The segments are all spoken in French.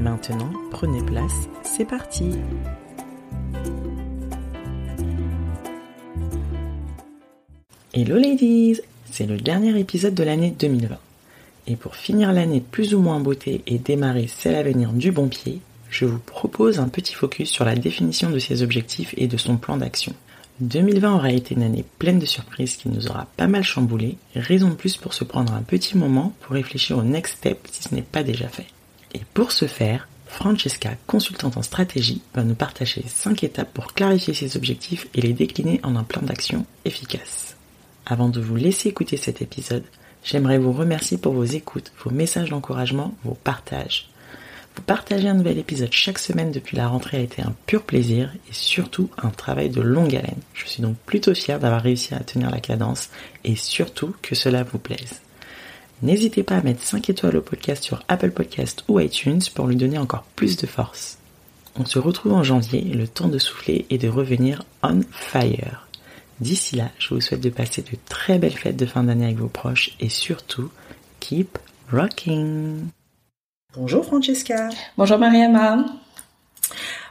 Maintenant, prenez place, c'est parti Hello ladies C'est le dernier épisode de l'année 2020. Et pour finir l'année plus ou moins beauté et démarrer celle à venir du bon pied, je vous propose un petit focus sur la définition de ses objectifs et de son plan d'action. 2020 aura été une année pleine de surprises qui nous aura pas mal chamboulé, raison de plus pour se prendre un petit moment pour réfléchir au next step si ce n'est pas déjà fait. Et pour ce faire, Francesca, consultante en stratégie, va nous partager 5 étapes pour clarifier ses objectifs et les décliner en un plan d'action efficace. Avant de vous laisser écouter cet épisode, j'aimerais vous remercier pour vos écoutes, vos messages d'encouragement, vos partages. Vous partager un nouvel épisode chaque semaine depuis la rentrée a été un pur plaisir et surtout un travail de longue haleine. Je suis donc plutôt fier d'avoir réussi à tenir la cadence et surtout que cela vous plaise. N'hésitez pas à mettre 5 étoiles au podcast sur Apple Podcast ou iTunes pour lui donner encore plus de force. On se retrouve en janvier, le temps de souffler et de revenir on fire. D'ici là, je vous souhaite de passer de très belles fêtes de fin d'année avec vos proches et surtout, keep rocking! Bonjour Francesca. Bonjour Mariama.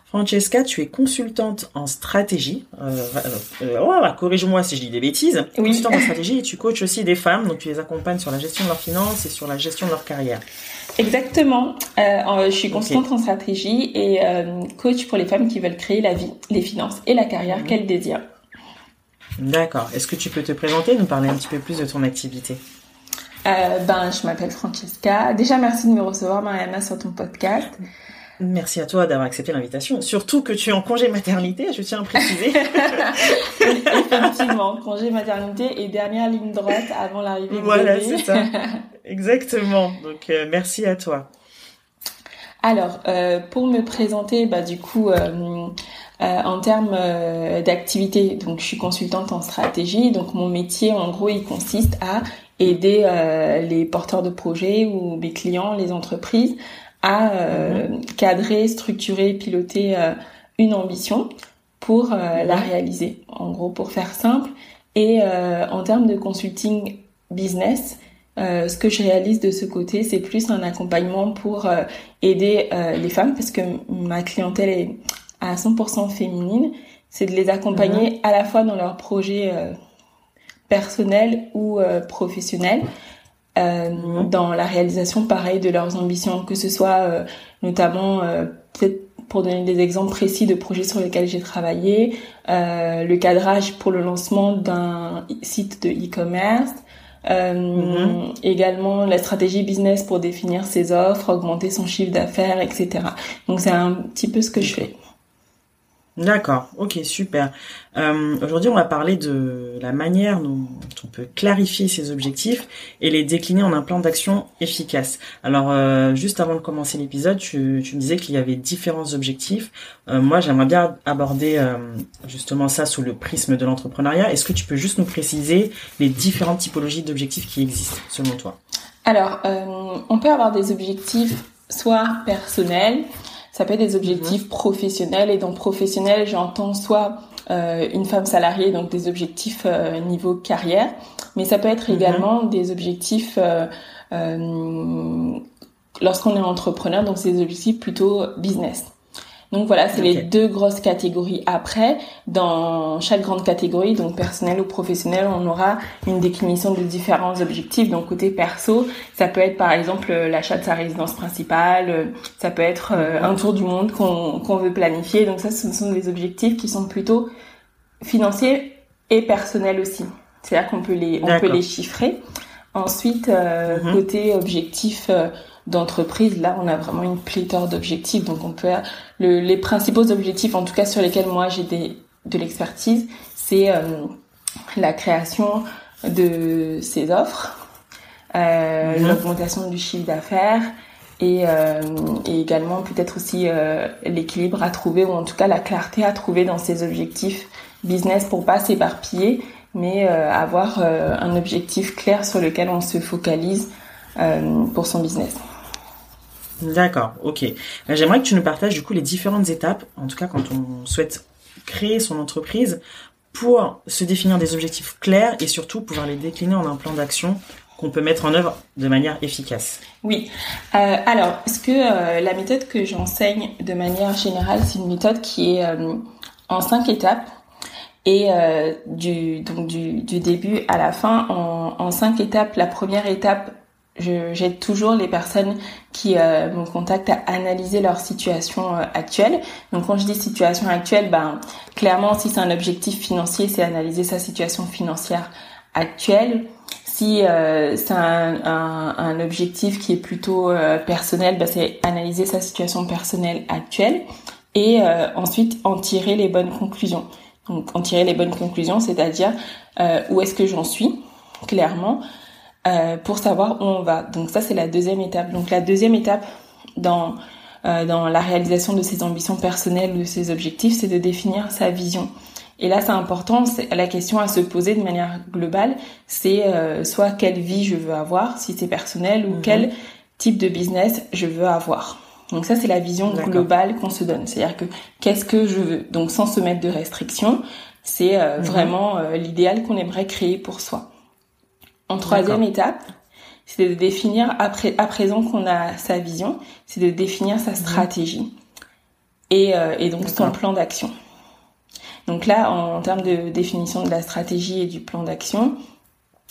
Francesca, tu es consultante en stratégie. Euh, euh, oh, corrige-moi si je dis des bêtises. Oui. Consultante en stratégie et tu coaches aussi des femmes, donc tu les accompagnes sur la gestion de leurs finances et sur la gestion de leur carrière. Exactement. Euh, je suis consultante en stratégie et coach pour les femmes qui veulent créer la vie, les finances et la carrière mhm. qu'elles désirent. D'accord. Est-ce que tu peux te présenter, nous parler un petit peu plus de ton activité? Euh, ben, je m'appelle Francesca. Déjà, merci de me recevoir, Mariana, sur ton podcast. Merci à toi d'avoir accepté l'invitation. Surtout que tu es en congé maternité, je tiens à préciser. Effectivement, congé maternité et dernière ligne droite avant l'arrivée du Voilà, c'est ça. Exactement. Donc, euh, merci à toi. Alors, euh, pour me présenter, bah, du coup, en termes d'activité, donc je suis consultante en stratégie. Donc, mon métier, en gros, il consiste à aider euh, les porteurs de projets ou mes clients, les entreprises, à euh, mhm. cadrer, structurer, piloter euh, une ambition pour la mhm. réaliser. En gros, pour faire simple. Et en termes de consulting business, ce que je réalise de ce côté, c'est plus un accompagnement pour aider les femmes, parce que ma clientèle est à 100% féminine. C'est de les accompagner mhm. à la fois dans leurs projets personnel ou euh, professionnel euh, mhm. dans la réalisation pareil de leurs ambitions, que ce soit euh, notamment peut-être pour donner des exemples précis de projets sur lesquels j'ai travaillé, le cadrage pour le lancement d'un site de e-commerce, mhm. également la stratégie business pour définir ses offres, augmenter son chiffre d'affaires, etc. Donc c'est un petit peu ce que je fais. D'accord, ok, super. Euh, aujourd'hui, on va parler de la manière dont on peut clarifier ses objectifs et les décliner en un plan d'action efficace. Alors, euh, juste avant de commencer l'épisode, tu, me disais qu'il y avait différents objectifs. Euh, moi, j'aimerais bien aborder justement ça sous le prisme de l'entrepreneuriat. Est-ce que tu peux juste nous préciser les différentes typologies d'objectifs qui existent selon toi? Alors, on peut avoir des objectifs soit personnels, ça peut être des objectifs mhm. professionnels et dans professionnel, j'entends soit euh, une femme salariée, donc des objectifs euh, niveau carrière, mais ça peut être mhm. également des objectifs euh, euh, lorsqu'on est entrepreneur, donc c'est des objectifs plutôt business. Donc voilà, c'est les deux grosses catégories. Après, dans chaque grande catégorie, donc personnel ou professionnel, on aura une définition de différents objectifs. Donc côté perso, ça peut être par exemple l'achat de sa résidence principale, ça peut être euh, un tour du monde qu'on veut planifier. Donc ça, ce sont des objectifs qui sont plutôt financiers et personnels aussi. C'est-à-dire qu'on peut les on peut les chiffrer. Ensuite, euh, mhm. côté objectif euh, d'entreprise, là, on a vraiment une pléthore d'objectifs. Donc, on peut le, les principaux objectifs, en tout cas sur lesquels moi j'ai des de l'expertise, c'est euh, la création de ces offres, mhm. l'augmentation du chiffre d'affaires et, et, également peut-être aussi l'équilibre à trouver ou en tout cas la clarté à trouver dans ces objectifs business pour pas s'éparpiller mais euh, avoir euh, un objectif clair sur lequel on se focalise euh, pour son business. D'accord, ok. J'aimerais que tu nous partages du coup les différentes étapes, en tout cas quand on souhaite créer son entreprise, pour se définir des objectifs clairs et surtout pouvoir les décliner en un plan d'action qu'on peut mettre en œuvre de manière efficace. Oui. Euh, alors, ce que la méthode que j'enseigne de manière générale, c'est une méthode qui est en cinq étapes et euh, du donc du, du, début à la fin en, en cinq étapes. La première étape, j'aide toujours les personnes qui euh, me contactent à analyser leur situation euh, actuelle. Donc quand je dis situation actuelle, ben clairement si c'est un objectif financier, c'est analyser sa situation financière actuelle. Si euh, c'est un, un, un, objectif qui est plutôt euh, personnel, ben, c'est analyser sa situation personnelle actuelle et ensuite en tirer les bonnes conclusions. Donc en tirer les bonnes conclusions, c'est-à-dire euh, où est-ce que j'en suis, clairement, euh, pour savoir où on va. Donc ça, c'est la deuxième étape. Donc la deuxième étape dans, euh, dans la réalisation de ses ambitions personnelles ou de ses objectifs, c'est de définir sa vision. Et là, c'est important, la question à se poser de manière globale, c'est euh, soit quelle vie je veux avoir, si c'est personnel, ou mhm. quel type de business je veux avoir. Donc ça, c'est la vision globale qu'on se donne. C'est-à-dire que qu'est-ce que je veux? Donc sans se mettre de restrictions, c'est euh, mhm. vraiment euh, l'idéal qu'on aimerait créer pour soi. En troisième étape, c'est de définir, après, à présent qu'on a sa vision, c'est de définir sa mhm. stratégie et, euh, et donc son plan d'action. Donc là, en, en termes de définition de la stratégie et du plan d'action,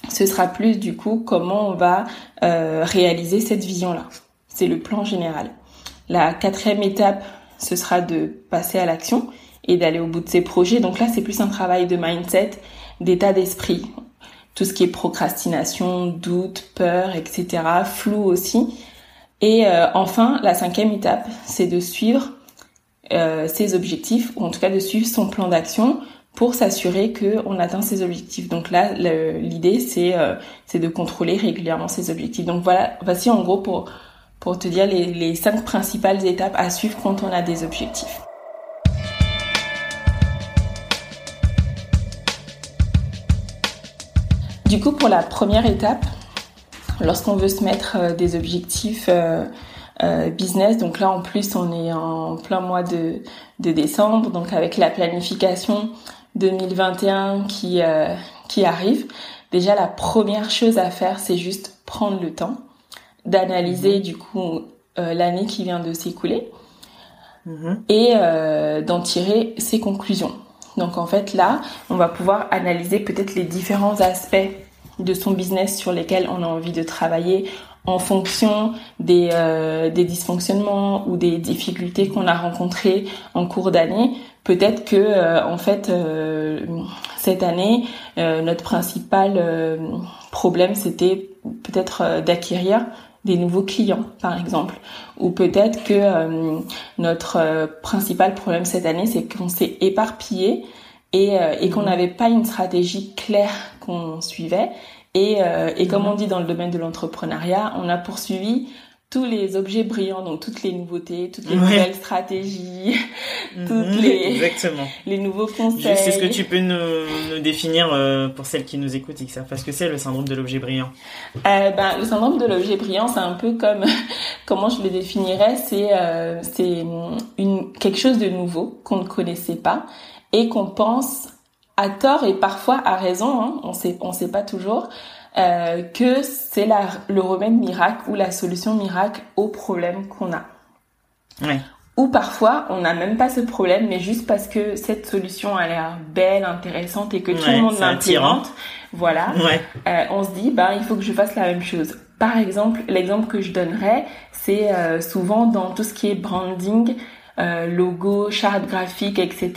ce sera plus du coup comment on va réaliser cette vision-là. C'est le plan général. La quatrième étape, ce sera de passer à l'action et d'aller au bout de ses projets. Donc là, c'est plus un travail de mindset, d'état d'esprit. Tout ce qui est procrastination, doute, peur, etc. Flou aussi. Et euh, enfin, la cinquième étape, c'est de suivre euh, ses objectifs, ou en tout cas de suivre son plan d'action pour s'assurer qu'on atteint ses objectifs. Donc là, l'idée, c'est euh, de contrôler régulièrement ses objectifs. Donc voilà, voici en gros pour pour te dire les, cinq principales étapes à suivre quand on a des objectifs. Du coup, pour la première étape, lorsqu'on veut se mettre euh, des objectifs euh, euh, business, donc là en plus on est en plein mois de, décembre, donc avec la planification 2021 qui, qui arrive, déjà la première chose à faire c'est juste prendre le temps d'analyser mhm. du coup euh, l'année qui vient de s'écouler mhm. et euh, d'en tirer ses conclusions. Donc en fait là, on va pouvoir analyser peut-être les différents aspects de son business sur lesquels on a envie de travailler en fonction des, euh, dysfonctionnements ou des difficultés qu'on a rencontrées en cours d'année. Peut-être que en fait cette année notre principal problème c'était peut-être d'acquérir des nouveaux clients, par exemple. Ou peut-être que euh, notre euh, principal problème cette année, c'est qu'on s'est éparpillé et, euh, et qu'on n'avait pas une stratégie claire qu'on suivait. Et, et comme on dit dans le domaine de l'entrepreneuriat, on a poursuivi tous les objets brillants, donc toutes les nouveautés, toutes les nouvelles stratégies, mhm. toutes les, Exactement. les nouveaux conseils. C'est ce que tu peux nous, définir euh, pour celles qui nous écoutent et qui savent pas ce que c'est le syndrome de l'objet brillant. Euh, ben, le syndrome de l'objet brillant, c'est un peu comme, comment je le définirais, c'est euh, c'est une quelque chose de nouveau qu'on ne connaissait pas et qu'on pense à tort et parfois à raison, hein, on sait on sait pas toujours, euh, que c'est le remède miracle ou la solution miracle au problème qu'on a. Ou parfois, on n'a même pas ce problème, mais juste parce que cette solution a l'air belle, intéressante et que tout le monde l'implémente, voilà, euh, on se dit, bah, il faut que je fasse la même chose. Par exemple, l'exemple que je donnerais, c'est euh, souvent dans tout ce qui est branding, euh, logo, charte graphique, etc.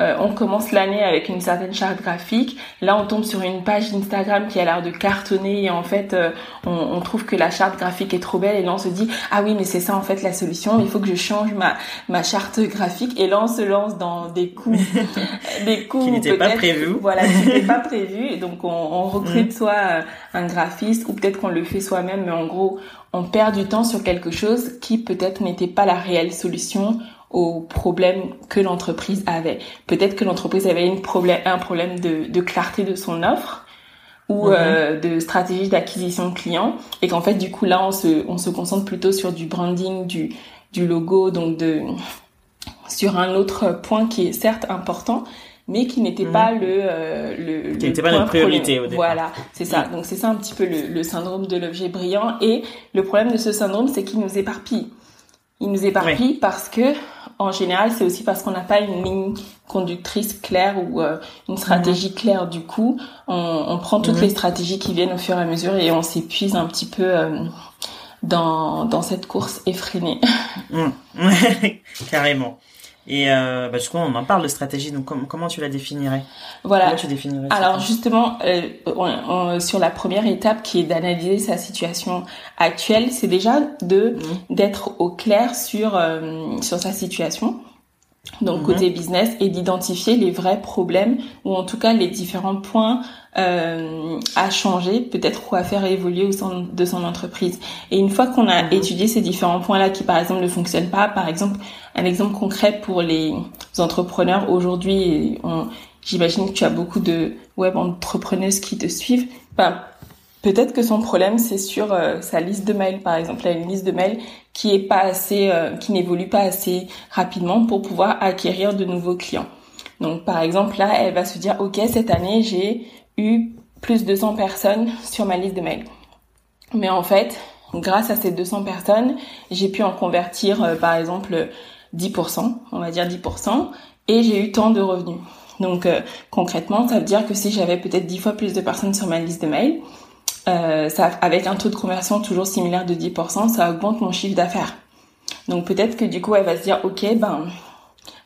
Euh, on commence l'année avec une certaine charte graphique. Là, on tombe sur une page Instagram qui a l'air de cartonner et en fait, euh, on, on, trouve que la charte graphique est trop belle et là, on se dit ah oui, mais c'est ça en fait la solution. Il faut que je change ma ma charte graphique et là, on se lance dans des coups, des coups qui n'étaient pas prévus. Voilà, qui n'étaient pas prévus. Donc, on, on recrute mm. soit un graphiste ou peut-être qu'on le fait soi-même, mais en gros, on perd du temps sur quelque chose qui peut-être n'était pas la réelle solution au problème que l'entreprise avait. Peut-être que l'entreprise avait une problème, un problème de, clarté de son offre ou mhm. euh, de stratégie d'acquisition de clients et qu'en fait du coup là on se on se concentre plutôt sur du branding du du logo donc de sur un autre point qui est certes important mais qui n'était pas mhm. le euh, le qui n'était pas notre priorité au début. Voilà, c'est ça. Donc c'est ça un petit peu le, le syndrome de l'objet brillant et le problème de ce syndrome c'est qu'il nous éparpille. Il nous éparpille parce que en général, c'est aussi parce qu'on n'a pas une ligne conductrice claire ou euh, une stratégie mhm. claire. Du coup, on, on prend toutes mhm. les stratégies qui viennent au fur et à mesure et on s'épuise un petit peu euh, dans, dans cette course effrénée. Carrément. Et euh, bah, du coup, on en parle de stratégie. Donc, comment tu la définirais? Voilà. Comment tu définirais Alors, justement, euh, sur la première étape, qui est d'analyser sa situation actuelle, c'est déjà de mmh. d'être au clair sur euh, sur sa situation. Donc mmh. côté business et d'identifier les vrais problèmes ou en tout cas les différents points euh, à changer, peut-être ou à faire évoluer au sein de son entreprise. Et une fois qu'on a mhm. étudié ces différents points-là qui, par exemple, ne fonctionnent pas, par exemple, un exemple concret pour les entrepreneurs aujourd'hui, j'imagine que tu as beaucoup de web entrepreneuses qui te suivent. Ben, peut-être que son problème c'est sur euh, sa liste de mails, par exemple, elle a une liste de mails qui est pas assez, euh, qui n'évolue pas assez rapidement pour pouvoir acquérir de nouveaux clients. Donc par exemple là, elle va se dire ok cette année j'ai eu plus de 200 personnes sur ma liste de mails. Mais en fait, grâce à ces 200 personnes, j'ai pu en convertir euh, par exemple 10%, on va dire 10%, et j'ai eu tant de revenus. Donc euh, concrètement, ça veut dire que si j'avais peut-être 10 fois plus de personnes sur ma liste de mails, euh, ça, avec un taux de conversion toujours similaire de 10%, ça augmente mon chiffre d'affaires. Donc peut-être que du coup, elle va se dire, ok, ben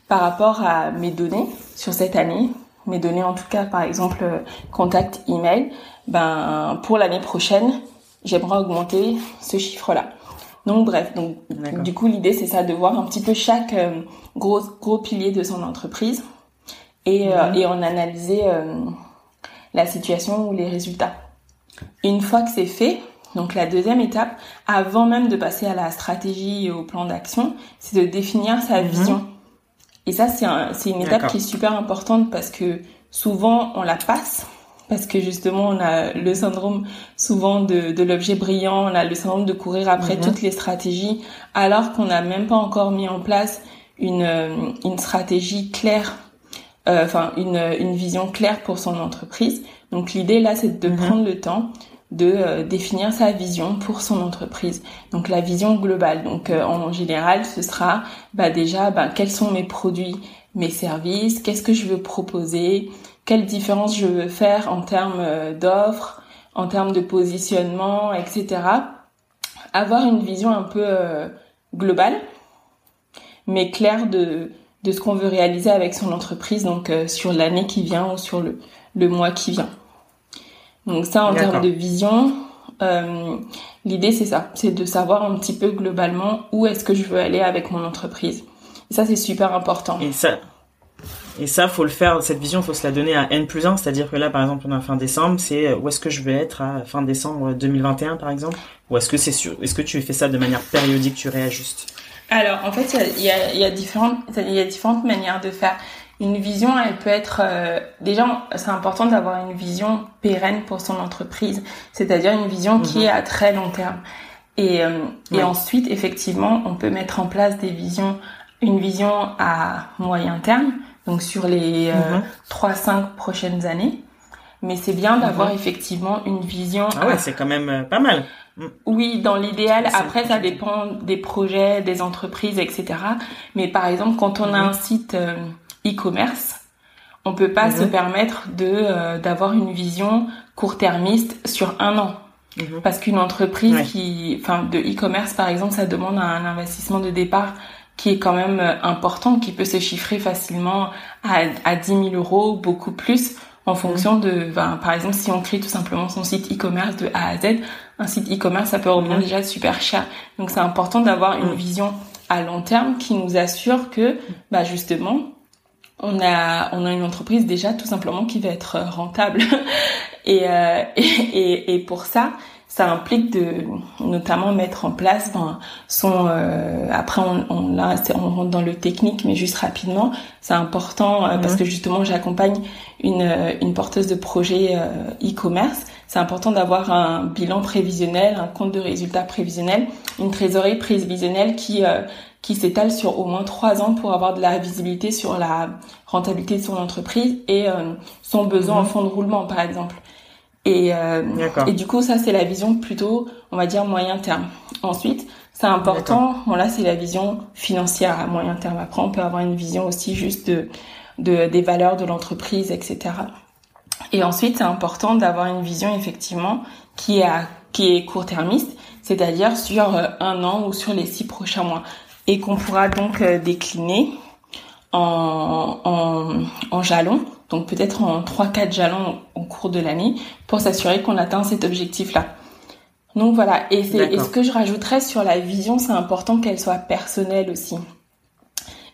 par rapport à mes données sur cette année, mes données en tout cas par exemple euh, contact email, ben pour l'année prochaine, j'aimerais augmenter ce chiffre-là. Donc bref, donc du coup l'idée c'est ça de voir un petit peu chaque euh, gros gros pilier de son entreprise et, euh, et en analyser la situation ou les résultats. Une fois que c'est fait, donc la deuxième étape, avant même de passer à la stratégie et au plan d'action, c'est de définir sa mhm. vision et ça, c'est une étape qui est super importante parce que souvent, on la passe. Parce que justement, on a le syndrome souvent de, de l'objet brillant, on a le syndrome de courir après mhm. toutes les stratégies, alors qu'on n'a même pas encore mis en place une, une stratégie claire, euh, enfin une, une vision claire pour son entreprise. Donc l'idée là, c'est de mhm. prendre le temps de euh, définir sa vision pour son entreprise. Donc la vision globale. Donc euh, en général, ce sera bah, déjà bah, quels sont mes produits, mes services, qu'est-ce que je veux proposer, quelle différence je veux faire en termes euh, d'offres, en termes de positionnement, etc. Avoir une vision un peu globale, mais claire de, de ce qu'on veut réaliser avec son entreprise, donc sur l'année qui vient ou sur le, le mois qui vient. Donc ça, en termes de vision, euh, l'idée c'est ça, c'est de savoir un petit peu globalement où est-ce que je veux aller avec mon entreprise. Et ça, c'est super important. Et ça, et ça, faut le faire. Cette vision, faut se la donner à n plus 1, c'est-à-dire que là, par exemple, on a fin décembre, c'est euh, où est-ce que je vais être à fin décembre 2021, par exemple, ou est-ce que c'est sûr, est-ce que tu fais ça de manière périodique, tu réajustes? Alors, en fait, il y a, y a différentes, y a différentes manières de faire. Une vision, elle peut être euh, déjà, c'est important d'avoir une vision pérenne pour son entreprise, c'est-à-dire une vision qui mhm. est à très long terme. Et, euh, et ensuite, effectivement, on peut mettre en place des visions, une vision à moyen terme, donc sur les euh, 3-5 mhm. prochaines années. Mais c'est bien d'avoir mhm. effectivement une vision. Ah ouais, c'est quand même euh, pas mal. Oui, dans l'idéal. Après, ça dépend des projets, des entreprises, etc. Mais par exemple, quand on a un site euh, e-commerce, on peut pas se permettre de euh, d'avoir une vision court-termiste sur un an. Mhm. Parce qu'une entreprise qui, enfin, de e-commerce par exemple, ça demande un investissement de départ qui est quand même euh, important, qui peut se chiffrer facilement à, à 10 000 euros, beaucoup plus, en fonction mhm. de, ben, par exemple, si on crée tout simplement son site e-commerce de A à Z, un site e-commerce, ça peut revenir mhm. déjà super cher. Donc c'est important d'avoir une vision à long terme qui nous assure que, bah justement, on a on a une entreprise déjà tout simplement qui va être rentable. Et, euh, et, et pour ça ça implique de notamment mettre en place ben, son euh, après on, on là on rentre dans le technique mais juste rapidement. C'est important euh, parce mhm. que justement j'accompagne une une porteuse de projet e-commerce. C'est important d'avoir un bilan prévisionnel un compte de résultats prévisionnel une trésorerie prévisionnelle qui qui s'étale sur au moins trois ans pour avoir de la visibilité sur la rentabilité de son entreprise et euh, son besoin en mhm. fonds de roulement, par exemple. Et, euh, et du coup, ça, c'est la vision plutôt, on va dire, moyen terme. Ensuite, c'est important, bon là, c'est la vision financière à moyen terme. Après, on peut avoir une vision aussi juste de, de des valeurs de l'entreprise, etc. Et ensuite, c'est important d'avoir une vision, effectivement, qui est, qui est court-termiste, c'est-à-dire sur euh, un an ou sur les six prochains mois et qu'on pourra donc euh, décliner en, en, en jalons, donc peut-être en 3-4 jalons au cours de l'année pour s'assurer qu'on atteint cet objectif-là. Donc voilà, et, et ce que je rajouterais sur la vision, c'est important qu'elle soit personnelle aussi.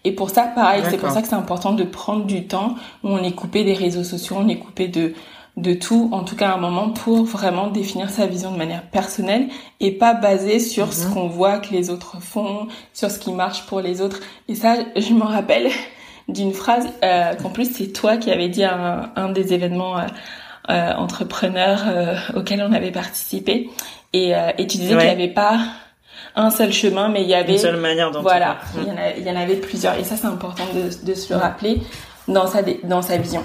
Et pour ça, pareil, c'est pour ça que c'est important de prendre du temps où on est coupé des réseaux sociaux, on est coupé de de tout, en tout cas un moment pour vraiment définir sa vision de manière personnelle et pas basée sur ce mhm. qu'on voit que les autres font, sur ce qui marche pour les autres. Et ça, je me rappelle d'une phrase euh, qu'en plus c'est toi qui avais dit à un, des événements euh, euh entrepreneurs euh, auxquels on avait participé. Et, euh, et tu disais qu'il n'y avait pas un seul chemin mais il y avait une seule manière voilà il y, en il y en avait plusieurs. Et ça c'est important de, de se le rappeler dans sa dans sa vision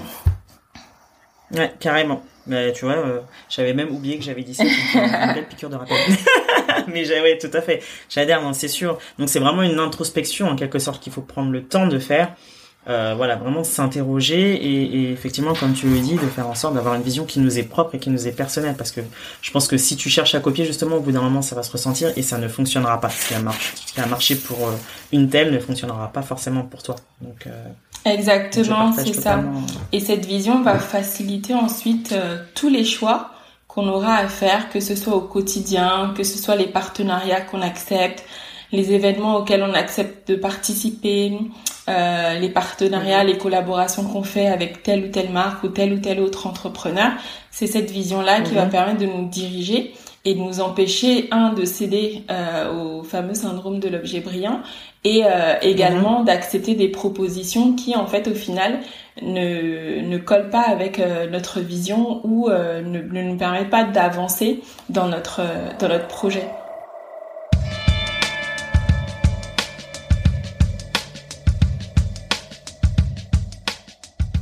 Ouais, carrément. Mais tu vois, euh, j'avais même oublié que j'avais dit ça. une belle piqûre de rappel. Mais ouais, tout à fait. J'adhère, c'est sûr. Donc c'est vraiment une introspection en quelque sorte qu'il faut prendre le temps de faire. Euh, voilà, vraiment s'interroger et, effectivement, comme tu le dis, de faire en sorte d'avoir une vision qui nous est propre et qui nous est personnelle. Parce que je pense que si tu cherches à copier, justement, au bout d'un moment, ça va se ressentir et ça ne fonctionnera pas. Ce qui a marché, a marché pour euh, une telle ne fonctionnera pas forcément pour toi. Donc Exactement, c'est ça. Et cette vision va faciliter ensuite euh, tous les choix qu'on aura à faire, que ce soit au quotidien, que ce soit les partenariats qu'on accepte, les événements auxquels on accepte de participer, euh, les partenariats, les collaborations qu'on fait avec telle ou telle marque ou tel ou tel autre entrepreneur. C'est cette vision-là qui va permettre de nous diriger et de nous empêcher, un, de céder euh, au fameux syndrome de l'objet brillant et euh, également mhm. d'accepter des propositions qui, en fait, au final, ne, ne collent pas avec euh, notre vision ou euh, ne, ne, nous permettent pas d'avancer dans notre, dans notre projet.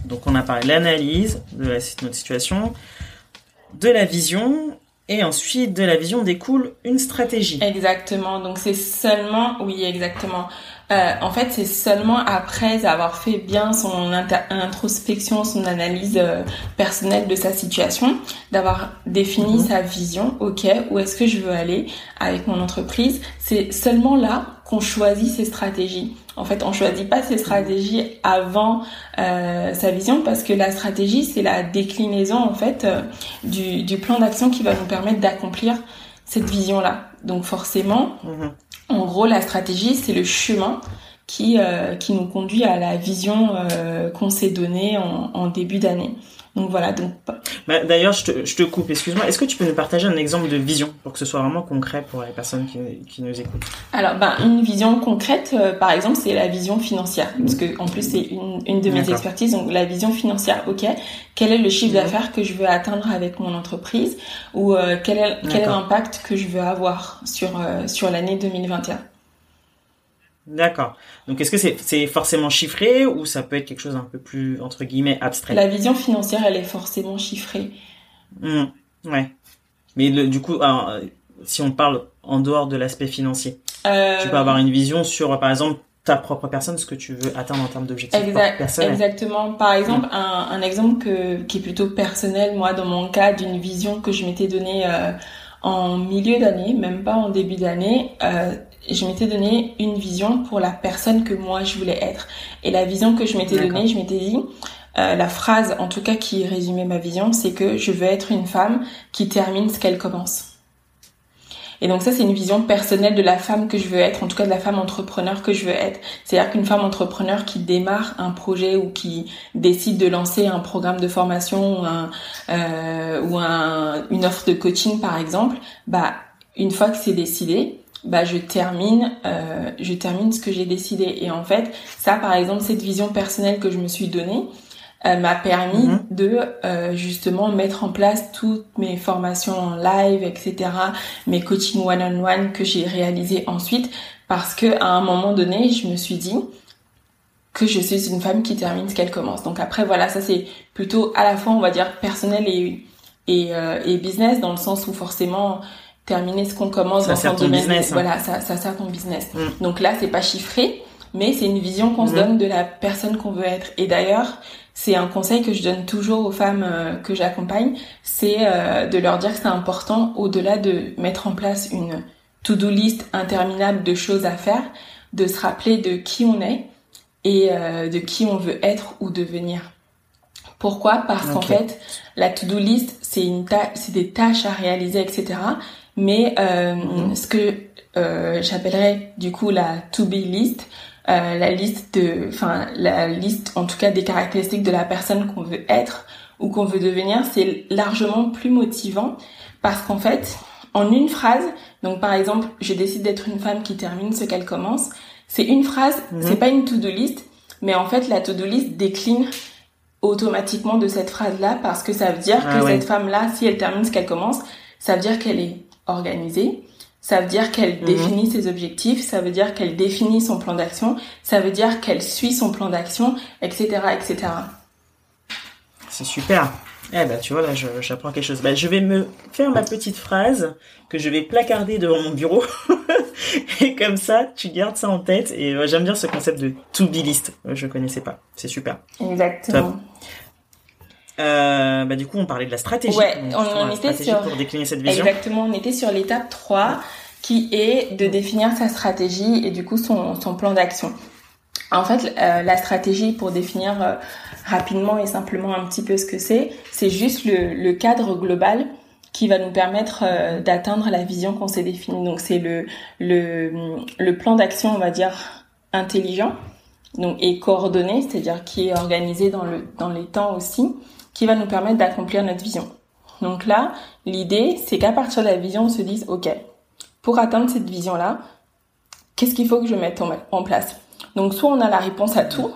Donc on a parlé de l'analyse de notre situation, de la vision et ensuite, de la vision découle une stratégie. Exactement. Donc c'est seulement, oui, exactement. Euh, en fait, c'est seulement après avoir fait bien son introspection, son analyse euh, personnelle de sa situation, d'avoir défini mhm. sa vision, ok, où est-ce que je veux aller avec mon entreprise, c'est seulement là qu'on choisit ses stratégies. En fait, on choisit pas ses stratégies avant euh, sa vision parce que la stratégie, c'est la déclinaison en fait euh, du, du, plan d'action qui va nous permettre d'accomplir cette vision-là. Donc forcément, mhm. En gros, la stratégie, c'est le chemin qui, euh, qui nous conduit à la vision euh, qu'on s'est donnée en, en début d'année. Donc voilà. Donc. Bah, D'ailleurs, je te, je te coupe. Excuse-moi. Est-ce que tu peux nous partager un exemple de vision pour que ce soit vraiment concret pour les personnes qui, qui nous écoutent Alors, ben, une vision concrète, euh, par exemple, c'est la vision financière, parce que en plus c'est une, une de mes expertises. Donc la vision financière. Ok. Quel est le chiffre d'affaires que je veux atteindre avec mon entreprise, ou euh, quel est quel est l'impact que je veux avoir sur euh, sur l'année 2021 D'accord. Donc est-ce que c'est forcément chiffré ou ça peut être quelque chose un peu plus entre guillemets abstrait? La vision financière, elle est forcément chiffrée. Mmh, ouais. Mais le, du coup, si on parle en dehors de l'aspect financier Tu peux avoir une vision sur, par exemple, ta propre personne, ce que tu veux atteindre en termes d'objectifs personnels. Exactement. Par exemple, un, un, exemple que, qui est plutôt personnel, moi, dans mon cas, d'une vision que je m'étais donnée euh, en milieu d'année, même pas en début d'année, euh, je m'étais donné une vision pour la personne que moi je voulais être. Et la vision que je m'étais donnée, je m'étais dit, euh, la phrase en tout cas qui résumait ma vision, c'est que je veux être une femme qui termine ce qu'elle commence. Et donc ça, c'est une vision personnelle de la femme que je veux être, en tout cas de la femme entrepreneur que je veux être. C'est-à-dire qu'une femme entrepreneur qui démarre un projet ou qui décide de lancer un programme de formation ou, un, euh, ou un, une offre de coaching, par exemple, bah une fois que c'est décidé, bah je termine euh, je termine ce que j'ai décidé et en fait ça par exemple cette vision personnelle que je me suis donnée elle m'a permis mhm. de euh, justement mettre en place toutes mes formations en live, etc., mes coachings one-on-one que j'ai réalisés ensuite, parce que à un moment donné, je me suis dit que je suis une femme qui termine ce qu'elle commence. Donc après, voilà, ça c'est plutôt à la fois, on va dire, personnel et et, euh, et business, dans le sens où forcément terminer ce qu'on commence ça dans son domaine, business, hein. voilà, ça, ça sert ton business. Mm. Donc là, c'est pas chiffré, mais c'est une vision qu'on se mm. donne de la personne qu'on veut être. Et d'ailleurs, c'est un conseil que je donne toujours aux femmes euh, que j'accompagne, c'est euh, de leur dire que c'est important, au-delà de mettre en place une to-do list interminable de choses à faire, de se rappeler de qui on est et euh, de qui on veut être ou devenir. Pourquoi? Parce qu'en fait, la to-do list, c'est une c'est des tâches à réaliser, etc. Mais mhm. ce que j'appellerais du coup la to-be list, euh, la liste de, enfin la liste en tout cas des caractéristiques de la personne qu'on veut être ou qu'on veut devenir, c'est largement plus motivant parce qu'en fait, en une phrase, donc par exemple, je décide d'être une femme qui termine ce qu'elle commence, c'est une phrase, mhm. c'est pas une to-do list, mais en fait la to-do list décline automatiquement de cette phrase-là parce que ça veut dire ah que cette femme-là, si elle termine ce qu'elle commence, ça veut dire qu'elle est organisée, ça veut dire qu'elle mhm. définit ses objectifs, ça veut dire qu'elle définit son plan d'action, ça veut dire qu'elle suit son plan d'action, etc., etc. C'est super. Eh ben, tu vois, là, j'apprends quelque chose. Ben, je vais me faire ma petite phrase que je vais placarder devant mon bureau. et comme ça, tu gardes ça en tête. Et j'aime bien ce concept de to-be list. Je connaissais pas. C'est super. Exactement. Euh, bah, du coup, on parlait de la stratégie. Ouais, on, était sur... Pour décliner cette vision. Exactement, on était sur l'étape 3 qui est de définir sa stratégie et du coup son, son plan d'action. En fait, euh, la stratégie, pour définir euh, rapidement et simplement un petit peu ce que c'est, c'est juste le, le, cadre global qui va nous permettre euh, d'atteindre la vision qu'on s'est définie. Donc c'est le, le, le plan d'action, on va dire, intelligent donc, et coordonné, c'est-à-dire qui est organisé dans, le, dans les temps aussi, qui va nous permettre d'accomplir notre vision. Donc là, l'idée, c'est qu'à partir de la vision, on se dise, OK, pour atteindre cette vision-là, qu'est-ce qu'il faut que je mette en place? Donc soit on a la réponse à tout,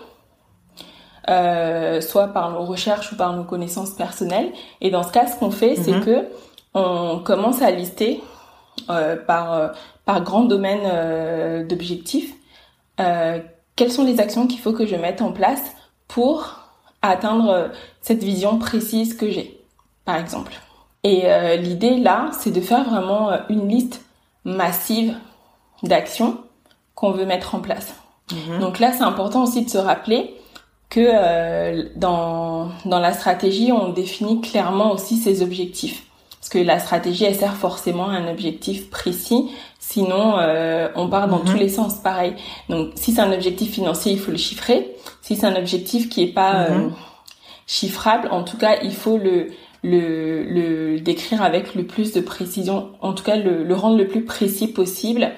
euh, soit par nos recherches ou par nos connaissances personnelles. Et dans ce cas, ce qu'on fait, c'est mhm. que on commence à lister euh, par euh, par grand domaine d'objectifs quelles sont les actions qu'il faut que je mette en place pour atteindre euh, cette vision précise que j'ai, par exemple. Et euh, l'idée là, c'est de faire vraiment euh, une liste massive d'actions qu'on veut mettre en place. Mhm. Donc là, c'est important aussi de se rappeler que dans, dans la stratégie, on définit clairement aussi ses objectifs. Parce que la stratégie, elle sert forcément à un objectif précis. Sinon, on part dans mhm. tous les sens, pareil. Donc, si c'est un objectif financier, il faut le chiffrer. Si c'est un objectif qui est pas mhm chiffrable. En tout cas, il faut le, le, le décrire avec le plus de précision, en tout cas le, le rendre le plus précis possible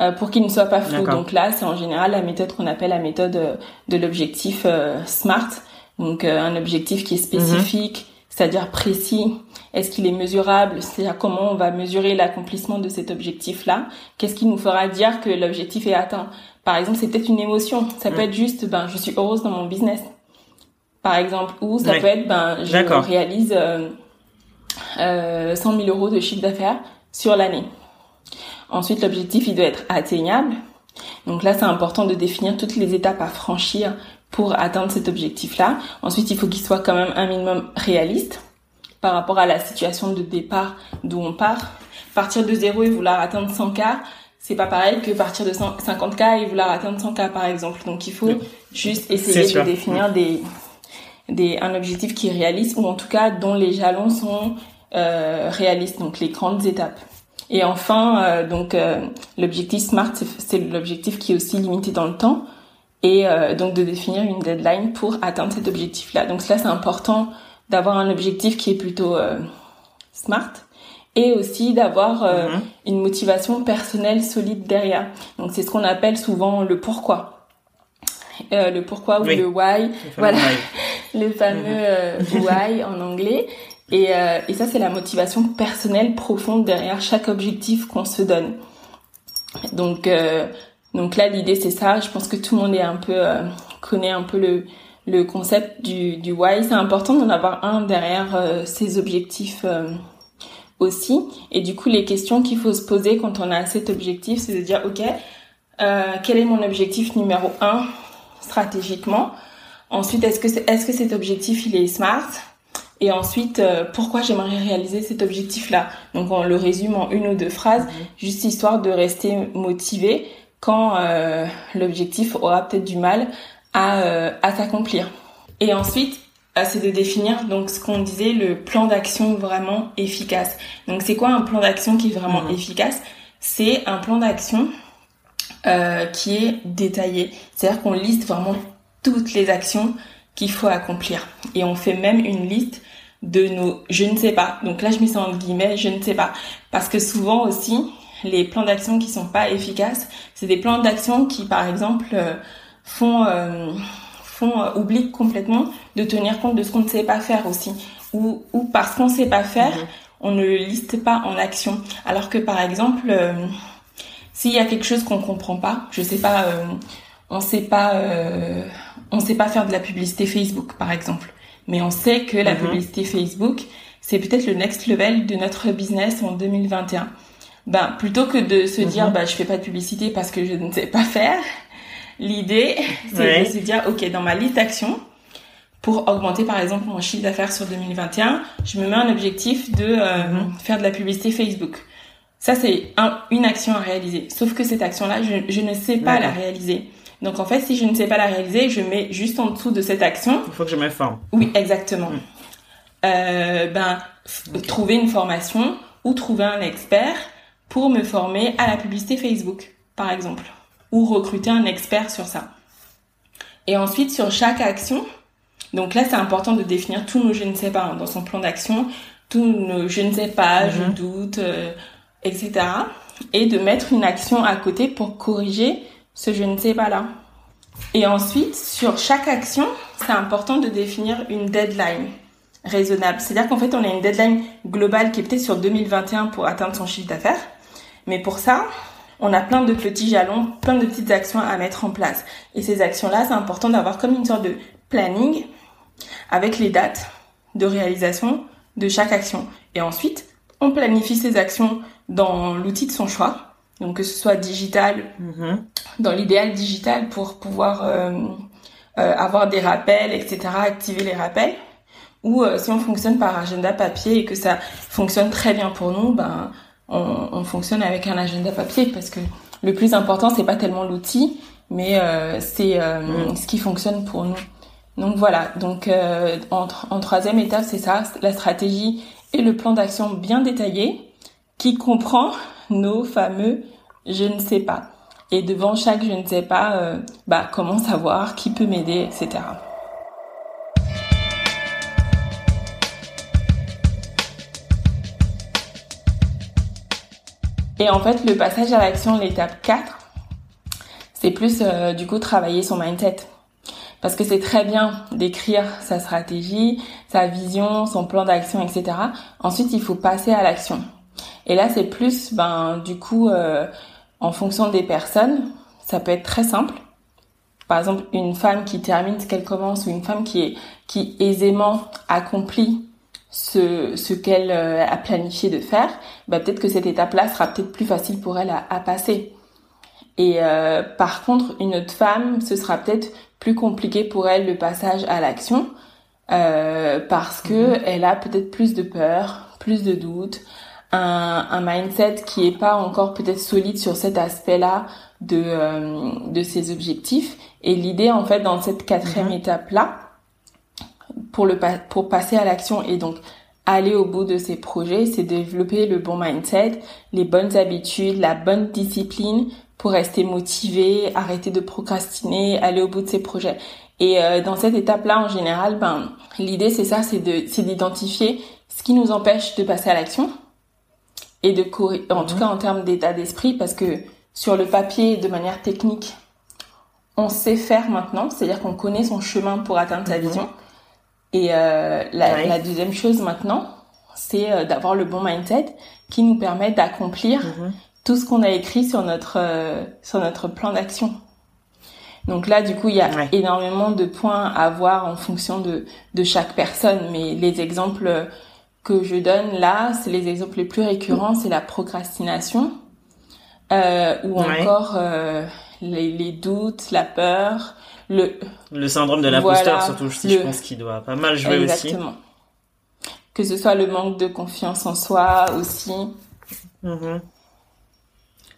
euh, pour qu'il ne soit pas flou. Donc là, c'est en général la méthode qu'on appelle la méthode euh, de l'objectif euh, SMART. Donc un objectif qui est spécifique, mhm. c'est-à-dire précis. Est-ce qu'il est mesurable? C'est-à-dire comment on va mesurer l'accomplissement de cet objectif-là? Qu'est-ce qui nous fera dire que l'objectif est atteint? Par exemple, c'est peut-être une émotion. Ça peut être juste, ben, je suis heureuse dans mon business par exemple, ou ça peut être, ben, je réalise euh, euh, 100 000 euros de chiffre d'affaires sur l'année. Ensuite, l'objectif, il doit être atteignable. Donc là, c'est important de définir toutes les étapes à franchir pour atteindre cet objectif-là. Ensuite, il faut qu'il soit quand même un minimum réaliste. Par rapport à la situation de départ d'où on part. Partir de zéro et vouloir atteindre 100K, c'est pas pareil que partir de 50K et vouloir atteindre 100K par exemple. Donc il faut juste essayer de définir des, des, un objectif qui est réaliste ou en tout cas dont les jalons sont euh, réalistes, donc les grandes étapes. Et enfin, euh, donc euh, l'objectif SMART, c'est l'objectif qui est aussi limité dans le temps et euh, donc de définir une deadline pour atteindre cet objectif-là. Donc cela, c'est important d'avoir un objectif qui est plutôt SMART et aussi d'avoir mm-hmm. une motivation personnelle solide derrière. Donc c'est ce qu'on appelle souvent le pourquoi. le pourquoi ou le why, voilà, le fameux mm-hmm. why en anglais. Et, euh, et ça, c'est la motivation personnelle profonde derrière chaque objectif qu'on se donne. Donc, euh, donc là, l'idée, c'est ça. Je pense que tout le monde est un peu euh, connaît un peu le, le concept du, du why. C'est important d'en avoir un derrière euh, ses objectifs aussi. Et du coup, les questions qu'il faut se poser quand on a cet objectif, c'est de dire, ok, quel est mon objectif numéro un stratégiquement? Ensuite, est-ce que, est-ce que cet objectif, il est smart? Et ensuite, euh, pourquoi j'aimerais réaliser cet objectif-là? Donc on le résume en une ou deux phrases, mhm. juste histoire de rester motivé quand euh, l'objectif aura peut-être du mal à, euh, à s'accomplir. Et ensuite, c'est de définir donc ce qu'on disait le plan d'action vraiment efficace. Donc c'est quoi un plan d'action qui est vraiment mhm. efficace? C'est un plan d'action qui est détaillé. C'est-à-dire qu'on liste vraiment toutes les actions qu'il faut accomplir. Et on fait même une liste de nos je ne sais pas. Donc là, je mets ça en guillemets, je ne sais pas. Parce que souvent aussi, les plans d'action qui sont pas efficaces, c'est des plans d'action qui, par exemple, euh, font, euh, font euh, oublient complètement de tenir compte de ce qu'on ne sait pas faire aussi. Ou, ou parce qu'on ne sait pas faire, mhm. on ne le liste pas en action. Alors que, par exemple, s'il y a quelque chose qu'on comprend pas, je sais pas, on sait pas, on sait pas faire de la publicité Facebook, par exemple mais on sait que la mhm. publicité Facebook, c'est peut-être le next level de notre business en 2021. Ben, plutôt que de se dire, mhm. bah, je fais pas de publicité parce que je ne sais pas faire, l'idée, c'est de se dire, OK, dans ma liste d'actions, pour augmenter par exemple mon chiffre d'affaires sur 2021, je me mets un objectif de euh, mhm. faire de la publicité Facebook. Ça, c'est une action à réaliser. Sauf que cette action-là, je, je, ne sais pas la réaliser. Donc en fait, si je ne sais pas la réaliser, je mets juste en dessous de cette action. Il faut que je m'informe. Oui, exactement. Mm. Euh, ben, trouver une formation ou trouver un expert pour me former à la publicité Facebook, par exemple, ou recruter un expert sur ça. Et ensuite, sur chaque action, donc là, c'est important de définir tous nos je ne sais pas hein, dans son plan d'action, tous nos je ne sais pas, je mm-hmm. doute, euh, etc. Et de mettre une action à côté pour corriger ce je ne sais pas là. Et ensuite, sur chaque action, c'est important de définir une deadline raisonnable. C'est-à-dire qu'en fait, on a une deadline globale qui est peut-être sur 2021 pour atteindre son chiffre d'affaires. Mais pour ça, on a plein de petits jalons, plein de petites actions à mettre en place. Et ces actions-là, c'est important d'avoir comme une sorte de planning avec les dates de réalisation de chaque action. Et ensuite, on planifie ces actions dans l'outil de son choix donc que ce soit digital, mhm. dans l'idéal digital pour pouvoir euh, euh, avoir des rappels, etc., activer les rappels. Ou euh, si on fonctionne par agenda papier et que ça fonctionne très bien pour nous, ben on, on fonctionne avec un agenda papier parce que le plus important c'est pas tellement l'outil, mais c'est mhm. ce qui fonctionne pour nous. Donc voilà. Donc en, en troisième étape c'est ça, la stratégie et le plan d'action bien détaillé qui comprend nos fameux je ne sais pas. Et devant chaque je ne sais pas, euh, bah comment savoir, qui peut m'aider, etc. Et en fait, le passage à l'action, l'étape 4, c'est plus euh, du coup travailler son mindset. Parce que c'est très bien d'écrire sa stratégie, sa vision, son plan d'action, etc. Ensuite, il faut passer à l'action. Et là, c'est plus, ben, du coup, euh, en fonction des personnes, ça peut être très simple. Par exemple, une femme qui termine ce qu'elle commence ou une femme qui est qui aisément accomplit ce, ce qu'elle euh, a planifié de faire, bah peut-être que cette étape-là sera peut-être plus facile pour elle à, à passer. Et euh, par contre, une autre femme, ce sera peut-être plus compliqué pour elle le passage à l'action euh, parce que mhm. elle a peut-être plus de peur, plus de doutes, un, un mindset qui est pas encore peut-être solide sur cet aspect-là de euh, de ses objectifs. Et l'idée en fait dans cette quatrième mhm. étape là, pour le pour passer à l'action et donc aller au bout de ses projets, c'est développer le bon mindset, les bonnes habitudes, la bonne discipline pour rester motivé, arrêter de procrastiner, aller au bout de ses projets. Et euh, dans cette étape-là, en général, ben l'idée c'est ça, c'est de c'est d'identifier ce qui nous empêche de passer à l'action et de courir, en tout mhm. cas en termes d'état d'esprit, parce que sur le papier, de manière technique, on sait faire maintenant, c'est-à-dire qu'on connaît son chemin pour atteindre sa mhm. vision. Et euh, la, deuxième chose maintenant, c'est euh, d'avoir le bon mindset qui nous permet d'accomplir mhm. tout ce qu'on a écrit sur notre euh, sur notre plan d'action. Donc là, du coup, il y a énormément de points à voir en fonction de de chaque personne, mais les exemples que je donne là, c'est les exemples les plus récurrents, c'est la procrastination euh, ou encore les, les doutes, la peur, le le syndrome de l'imposteur surtout je pense qu'il doit pas mal jouer Exactement. aussi que ce soit le manque de confiance en soi aussi. Mhm.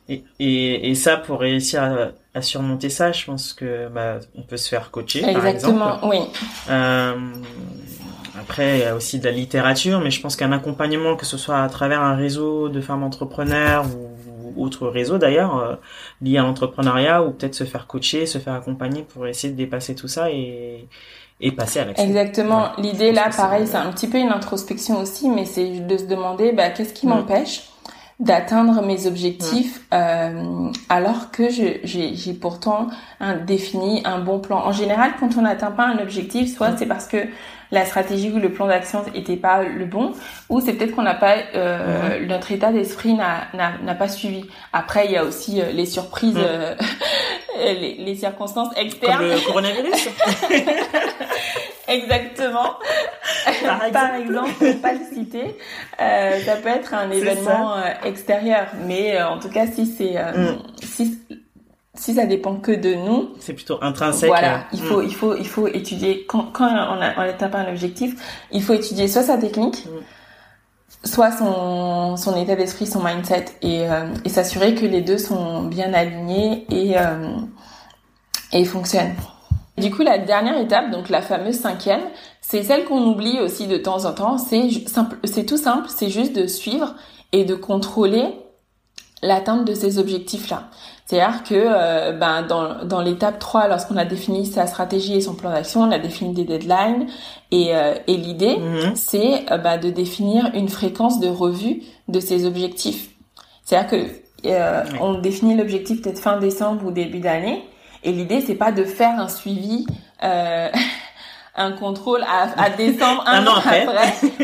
et, et, et, ça pour réussir à, à, surmonter ça je pense que bah, on peut se faire coacher exactement par oui. Euh, après, il y a aussi de la littérature, mais je pense qu'un accompagnement, que ce soit à travers un réseau de femmes entrepreneurs ou autre réseau d'ailleurs euh, lié à l'entrepreneuriat ou peut-être se faire coacher, se faire accompagner pour essayer de dépasser tout ça et et passer à l'action. Exactement. L'idée là, pareil, c'est un petit peu une introspection aussi, mais c'est de se demander bah, qu'est-ce qui mm. m'empêche d'atteindre mes objectifs mm. euh, alors que j'ai pourtant un, défini un bon plan. En général, quand on n'atteint pas un objectif, soit mm. c'est parce que la stratégie ou le plan d'action n'était pas le bon, ou c'est peut-être qu'on n'a pas euh, notre état d'esprit n'a n'a pas suivi. Après, il y a aussi euh, les surprises, euh, les, les, circonstances externes. Comme le coronavirus. Exactement. Par exemple, Par exemple pas le citer, euh, ça peut être un événement extérieur, mais en tout cas, si c'est mm. si si ça dépend que de nous, c'est plutôt intrinsèque. Voilà, il faut, mm. il faut, il faut étudier quand, quand on a, on atteint un objectif, il faut étudier soit sa technique, mm. soit son, son état d'esprit, son mindset, et, euh, et s'assurer que les deux sont bien alignés et euh, et fonctionnent. Du coup, la dernière étape, donc la fameuse cinquième, c'est celle qu'on oublie aussi de temps en temps. C'est simple, c'est tout simple, c'est juste de suivre et de contrôler l'atteinte de ces objectifs-là. C'est-à-dire que euh, ben, dans, dans l'étape 3, lorsqu'on a défini sa stratégie et son plan d'action, on a défini des deadlines et, euh, et l'idée, mhm. c'est euh, ben, de définir une fréquence de revue de ses objectifs. C'est-à-dire que on définit l'objectif peut-être fin décembre ou début d'année et l'idée, c'est pas de faire un suivi... un contrôle à, à décembre, un, an après.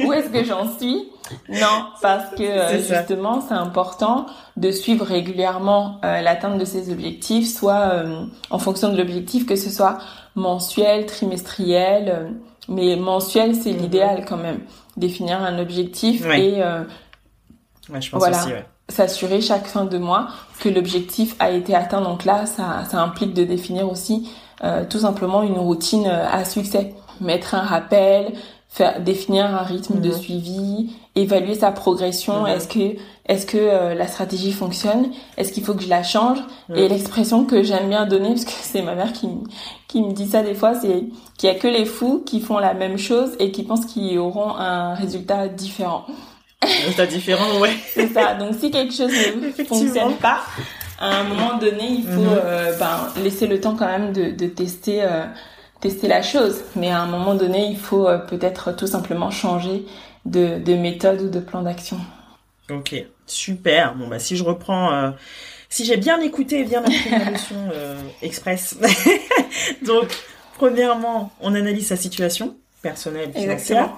Où est-ce que j'en suis? Non, parce que euh, justement, c'est important de suivre régulièrement euh, l'atteinte de ces objectifs, soit euh, en fonction de l'objectif, que ce soit mensuel, trimestriel, mais mensuel, c'est mhm. l'idéal quand même. Définir un objectif et je pense voilà. s'assurer chaque fin de mois que l'objectif a été atteint. Donc là, ça, ça implique de définir aussi tout simplement une routine à succès. Mettre un rappel, faire définir un rythme de mhm. suivi, évaluer sa progression. Mhm. Est-ce que est-ce que euh, la stratégie fonctionne Est-ce qu'il faut que je la change mhm. Et l'expression que j'aime bien donner, parce que c'est ma mère qui qui me dit ça des fois, c'est qu'il y a que les fous qui font la même chose et qui pensent qu'ils auront un résultat différent. Résultat différent, ouais. c'est ça. Donc si quelque chose ne fonctionne pas, à un moment donné, il faut euh, ben, laisser le temps quand même de, de tester, euh, tester la chose. Mais à un moment donné, il faut euh, peut-être tout simplement changer de, de méthode ou de plan d'action. Ok, super. Bon bah si je reprends, si j'ai bien écouté et bien appris ma leçon express. Donc premièrement, on analyse sa situation personnelle, financière.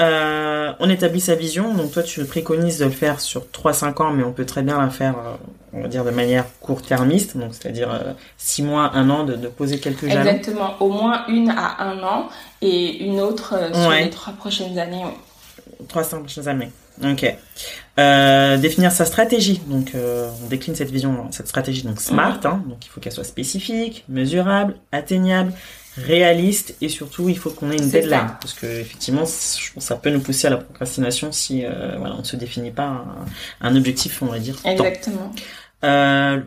Euh, on établit sa vision, donc toi tu préconises de le faire sur 3-5 ans, mais on peut très bien la faire, euh, on va dire, de manière court-termiste, donc c'est-à-dire 6 euh, mois, 1 an, de, poser quelques jalons. Exactement, au moins une à un an et une autre sur les 3 prochaines années. Oui. 3 prochaines années, ok. définir sa stratégie, donc on décline cette vision, cette stratégie donc SMART, hein, donc il faut qu'elle soit spécifique, mesurable, atteignable, réaliste et surtout il faut qu'on ait une deadline. parce que effectivement je pense ça peut nous pousser à la procrastination si euh, voilà on ne se définit pas un, objectif on va dire exactement. Euh,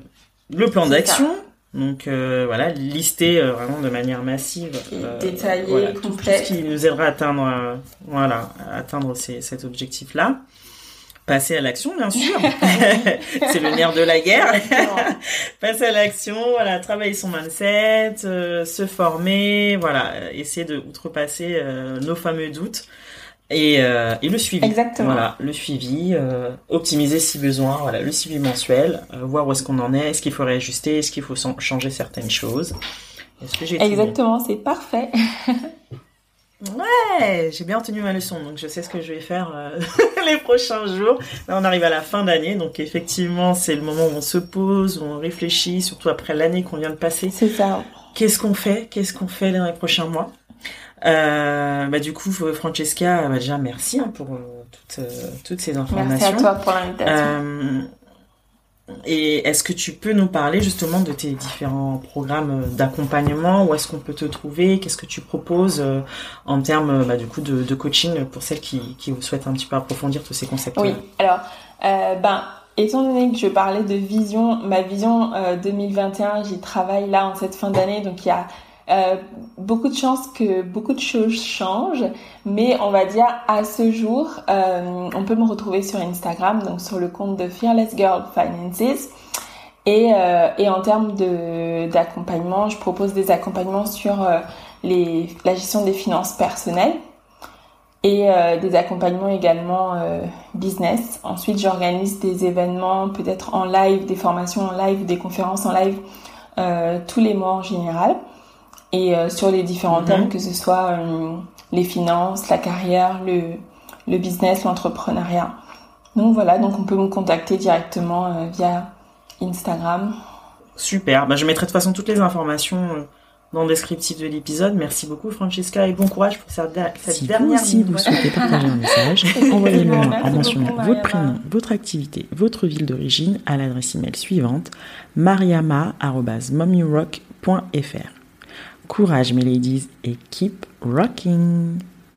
le plan d'action. Donc euh, voilà lister vraiment de manière massive détaillé complet tout, ce qui nous aidera à atteindre voilà à atteindre cet objectif là Passer à l'action, bien sûr. c'est le nerf de la guerre. Passer à l'action, voilà, travailler son mindset, euh, se former, voilà, essayer de outrepasser euh, nos fameux doutes et, euh, et le suivi. Exactement. Voilà, le suivi, optimiser si besoin, voilà, le suivi mensuel, voir où est-ce qu'on en est, est-ce qu'il faut réajuster, est-ce qu'il faut changer certaines choses. Est-ce que j'ai Exactement, c'est parfait. Ouais, j'ai bien tenu ma leçon, donc je sais ce que je vais faire euh, les prochains jours. Là, on arrive à la fin d'année, donc effectivement, c'est le moment où on se pose, où on réfléchit, surtout après l'année qu'on vient de passer. C'est ça. Qu'est-ce qu'on fait? Qu'est-ce qu'on fait dans les prochains mois? Euh, bah, du coup, Francesca, bah, déjà merci hein, pour euh, toutes, euh, toutes ces informations. Merci à toi pour l'invitation. Et est-ce que tu peux nous parler justement de tes différents programmes d'accompagnement? Où est-ce qu'on peut te trouver? Qu'est-ce que tu proposes euh, en termes bah, du coup de, coaching pour celles qui, souhaitent un petit peu approfondir tous ces concepts Oui, alors euh, ben étant donné que je parlais de vision, ma vision 2021, euh, j'y travaille là en cette fin d'année, donc il y a euh, beaucoup de chances que beaucoup de choses changent, mais on va dire à ce jour, euh, on peut me retrouver sur Instagram, donc sur le compte de Fearless Girl Finances. Et, euh, en termes d'accompagnement, je propose des accompagnements sur la gestion des finances personnelles et des accompagnements également business. Ensuite, j'organise des événements peut-être en live, des formations en live, des conférences en live tous les mois en général et euh, sur les différents thèmes, mhm. que ce soit euh, les finances, la carrière, le, le business, l'entrepreneuriat. Donc voilà, donc on peut me contacter directement euh, via Instagram. Super, bah, je mettrai de toute façon toutes les informations dans le descriptif de l'épisode. Merci beaucoup Francesca et bon courage pour cette, cette si dernière vous aussi vous souhaitez partager un message, envoyez-le en mentionnant votre prénom, votre activité, votre ville d'origine à l'adresse email suivante mariama@mommyrock.fr. Courage mes ladies et keep rocking